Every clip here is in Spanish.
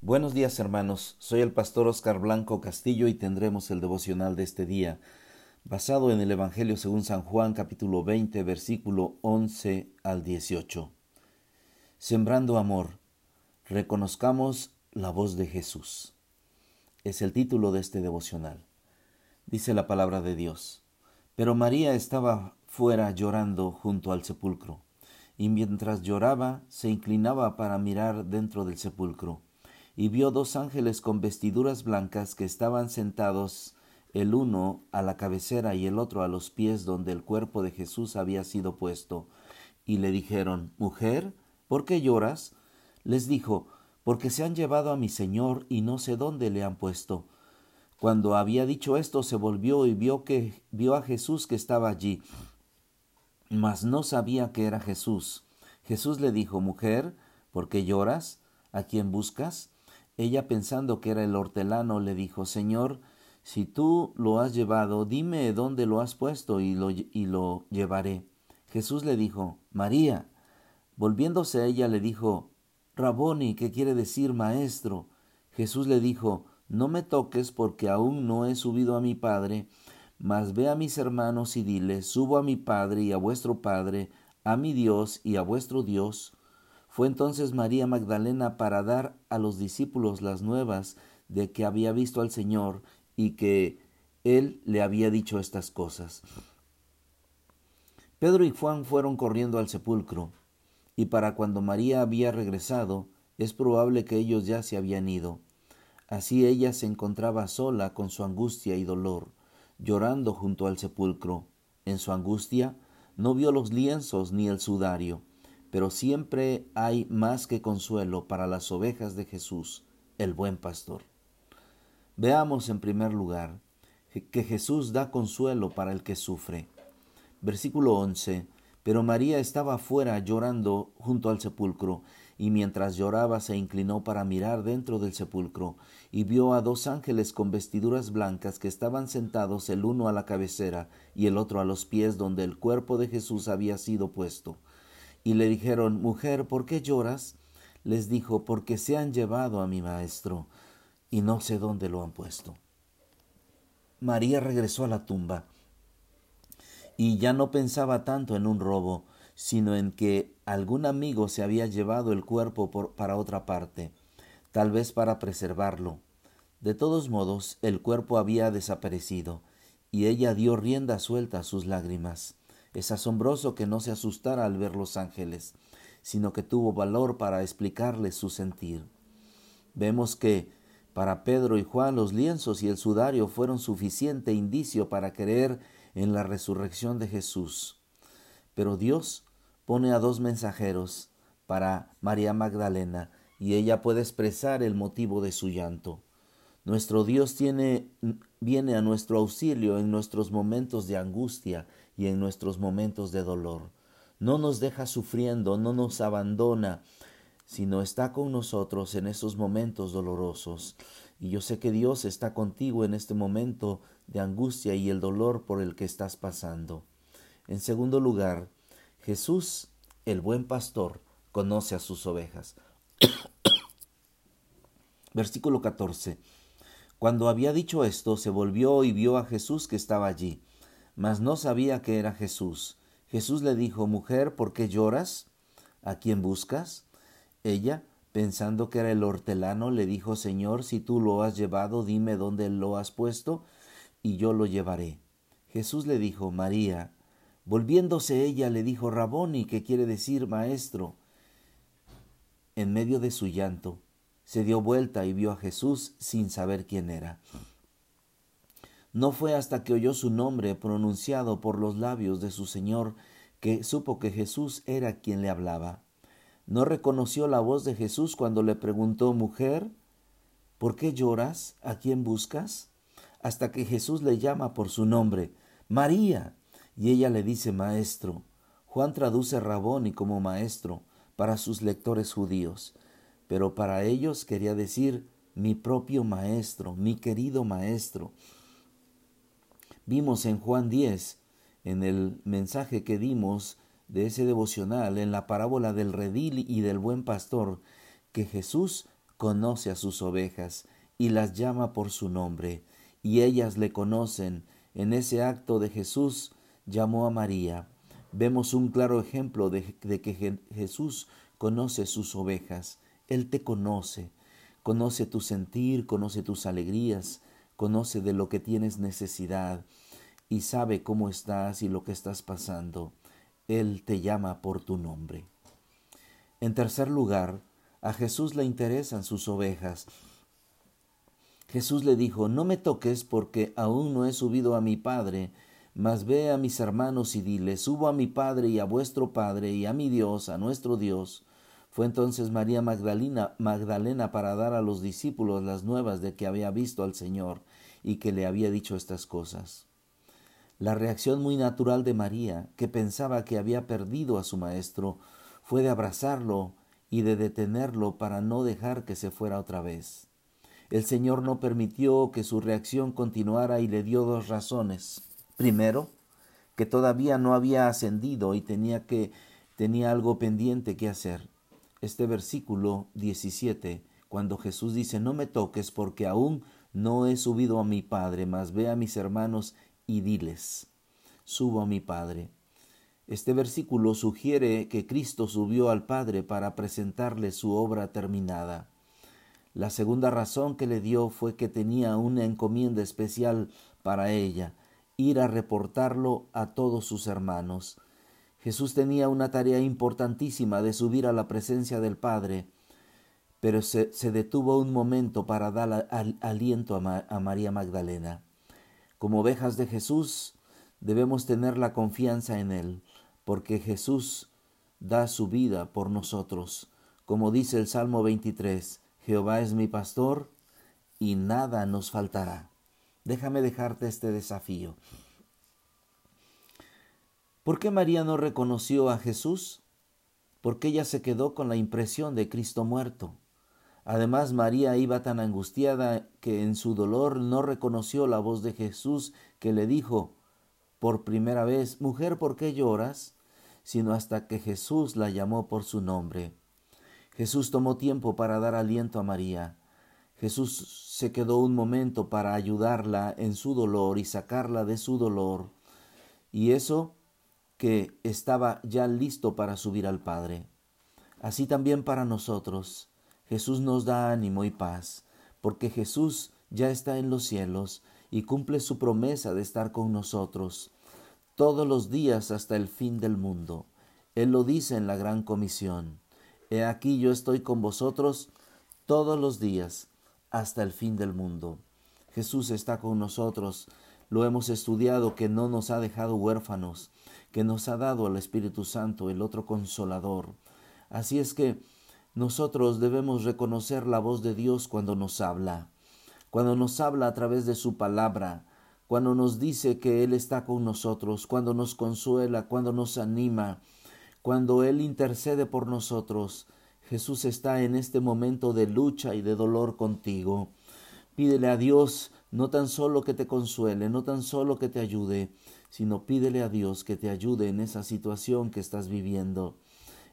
Buenos días hermanos, soy el pastor Oscar Blanco Castillo y tendremos el devocional de este día, basado en el Evangelio según San Juan capítulo 20 versículo 11 al 18. Sembrando amor, reconozcamos la voz de Jesús. Es el título de este devocional. Dice la palabra de Dios. Pero María estaba fuera llorando junto al sepulcro, y mientras lloraba se inclinaba para mirar dentro del sepulcro y vio dos ángeles con vestiduras blancas que estaban sentados el uno a la cabecera y el otro a los pies donde el cuerpo de Jesús había sido puesto. Y le dijeron, Mujer, ¿por qué lloras? Les dijo, Porque se han llevado a mi Señor y no sé dónde le han puesto. Cuando había dicho esto, se volvió y vio que vio a Jesús que estaba allí, mas no sabía que era Jesús. Jesús le dijo, Mujer, ¿por qué lloras? ¿A quién buscas? Ella pensando que era el hortelano le dijo, Señor, si tú lo has llevado, dime dónde lo has puesto y lo, y lo llevaré. Jesús le dijo, María. Volviéndose a ella le dijo, Raboni, que quiere decir maestro. Jesús le dijo, No me toques porque aún no he subido a mi Padre, mas ve a mis hermanos y dile, Subo a mi Padre y a vuestro Padre, a mi Dios y a vuestro Dios. Fue entonces María Magdalena para dar a los discípulos las nuevas de que había visto al Señor y que él le había dicho estas cosas. Pedro y Juan fueron corriendo al sepulcro, y para cuando María había regresado, es probable que ellos ya se habían ido. Así ella se encontraba sola con su angustia y dolor, llorando junto al sepulcro. En su angustia no vio los lienzos ni el sudario pero siempre hay más que consuelo para las ovejas de Jesús, el buen pastor. Veamos en primer lugar que Jesús da consuelo para el que sufre. Versículo 11. Pero María estaba afuera llorando junto al sepulcro, y mientras lloraba se inclinó para mirar dentro del sepulcro, y vio a dos ángeles con vestiduras blancas que estaban sentados el uno a la cabecera y el otro a los pies donde el cuerpo de Jesús había sido puesto y le dijeron, Mujer, ¿por qué lloras? Les dijo, Porque se han llevado a mi maestro y no sé dónde lo han puesto. María regresó a la tumba y ya no pensaba tanto en un robo, sino en que algún amigo se había llevado el cuerpo para otra parte, tal vez para preservarlo. De todos modos, el cuerpo había desaparecido, y ella dio rienda suelta a sus lágrimas. Es asombroso que no se asustara al ver los ángeles, sino que tuvo valor para explicarles su sentir. Vemos que para Pedro y Juan los lienzos y el sudario fueron suficiente indicio para creer en la resurrección de Jesús. Pero Dios pone a dos mensajeros para María Magdalena y ella puede expresar el motivo de su llanto. Nuestro Dios viene a nuestro auxilio en nuestros momentos de angustia y en nuestros momentos de dolor. No nos deja sufriendo, no nos abandona, sino está con nosotros en esos momentos dolorosos. Y yo sé que Dios está contigo en este momento de angustia y el dolor por el que estás pasando. En segundo lugar, Jesús, el buen pastor, conoce a sus ovejas. Versículo 14. Cuando había dicho esto, se volvió y vio a Jesús que estaba allí mas no sabía que era Jesús. Jesús le dijo, Mujer, ¿por qué lloras? ¿A quién buscas? Ella, pensando que era el hortelano, le dijo, Señor, si tú lo has llevado, dime dónde lo has puesto, y yo lo llevaré. Jesús le dijo, María. Volviéndose ella le dijo, Raboni, que quiere decir maestro. En medio de su llanto, se dio vuelta y vio a Jesús sin saber quién era. No fue hasta que oyó su nombre pronunciado por los labios de su Señor que supo que Jesús era quien le hablaba. No reconoció la voz de Jesús cuando le preguntó, Mujer, ¿por qué lloras? ¿A quién buscas? Hasta que Jesús le llama por su nombre, María, y ella le dice, Maestro. Juan traduce Raboni como maestro para sus lectores judíos, pero para ellos quería decir mi propio maestro, mi querido maestro. Vimos en Juan 10, en el mensaje que dimos de ese devocional, en la parábola del redil y del buen pastor, que Jesús conoce a sus ovejas y las llama por su nombre, y ellas le conocen. En ese acto de Jesús llamó a María. Vemos un claro ejemplo de, que Jesús conoce sus ovejas. Él te conoce, conoce tu sentir, conoce tus alegrías, conoce de lo que tienes necesidad y sabe cómo estás y lo que estás pasando. Él te llama por tu nombre. En tercer lugar, a Jesús le interesan sus ovejas. Jesús le dijo, No me toques porque aún no he subido a mi Padre, mas ve a mis hermanos y dile, Subo a mi Padre y a vuestro Padre y a mi Dios, a nuestro Dios. Fue entonces María Magdalena, Magdalena para dar a los discípulos las nuevas de que había visto al Señor y que le había dicho estas cosas. La reacción muy natural de María, que pensaba que había perdido a su maestro, fue de abrazarlo y de detenerlo para no dejar que se fuera otra vez. El Señor no permitió que su reacción continuara y le dio dos razones. Primero, que todavía no había ascendido y tenía que tenía algo pendiente que hacer. Este versículo 17, cuando Jesús dice, "No me toques porque aún no he subido a mi Padre, mas ve a mis hermanos y diles, subo a mi Padre." Este versículo sugiere que Cristo subió al Padre para presentarle su obra terminada. La segunda razón que le dio fue que tenía una encomienda especial para ella, ir a reportarlo a todos sus hermanos. Jesús tenía una tarea importantísima de subir a la presencia del Padre, pero se, detuvo un momento para dar aliento a María Magdalena. Como ovejas de Jesús, debemos tener la confianza en Él porque Jesús da su vida por nosotros. Como dice el Salmo 23, Jehová es mi pastor y nada nos faltará. Déjame dejarte este desafío. ¿Por qué María no reconoció a Jesús? Porque ella se quedó con la impresión de Cristo muerto. Además, María iba tan angustiada que en su dolor no reconoció la voz de Jesús que le dijo por primera vez, Mujer, ¿por qué lloras? sino hasta que Jesús la llamó por su nombre. Jesús tomó tiempo para dar aliento a María. Jesús se quedó un momento para ayudarla en su dolor y sacarla de su dolor. Y eso que estaba ya listo para subir al Padre. Así también para nosotros. Jesús nos da ánimo y paz, porque Jesús ya está en los cielos y cumple su promesa de estar con nosotros todos los días hasta el fin del mundo. Él lo dice en la gran comisión. He aquí yo estoy con vosotros todos los días hasta el fin del mundo. Jesús está con nosotros. Lo hemos estudiado que no nos ha dejado huérfanos, que nos ha dado al Espíritu Santo, el otro consolador. Así es que nosotros debemos reconocer la voz de Dios cuando nos habla, cuando nos habla a través de su palabra, cuando nos dice que Él está con nosotros, cuando nos consuela, cuando nos anima, cuando Él intercede por nosotros. Jesús está en este momento de lucha y de dolor contigo. Pídele a Dios no tan solo que te consuele, no tan solo que te ayude, sino pídele a Dios que te ayude en esa situación que estás viviendo,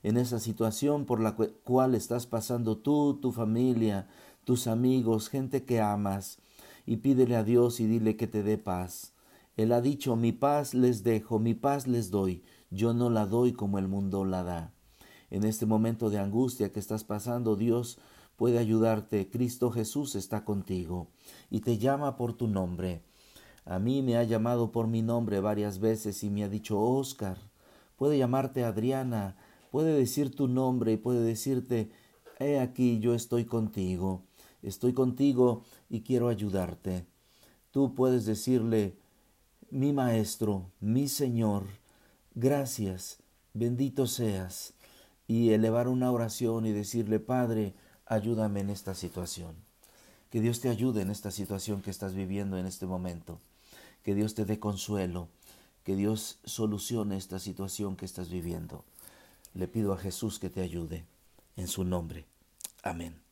en esa situación por la cual estás pasando tú, tu familia, tus amigos, gente que amas y pídele a Dios y dile que te dé paz. Él ha dicho, mi paz les dejo, mi paz les doy, yo no la doy como el mundo la da. En este momento de angustia que estás pasando, Dios puede ayudarte. Cristo Jesús está contigo y te llama por tu nombre. A mí me ha llamado por mi nombre varias veces y me ha dicho, Oscar, puede llamarte Adriana, puede decir tu nombre y puede decirte, he aquí yo estoy contigo estoy contigo y quiero ayudarte. Tú puedes decirle, mi Maestro, mi Señor, gracias, bendito seas, y elevar una oración y decirle, Padre, ayúdame en esta situación. Que Dios te ayude en esta situación que estás viviendo en este momento. Que Dios te dé consuelo. Que Dios solucione esta situación que estás viviendo. Le pido a Jesús que te ayude. En su nombre. Amén.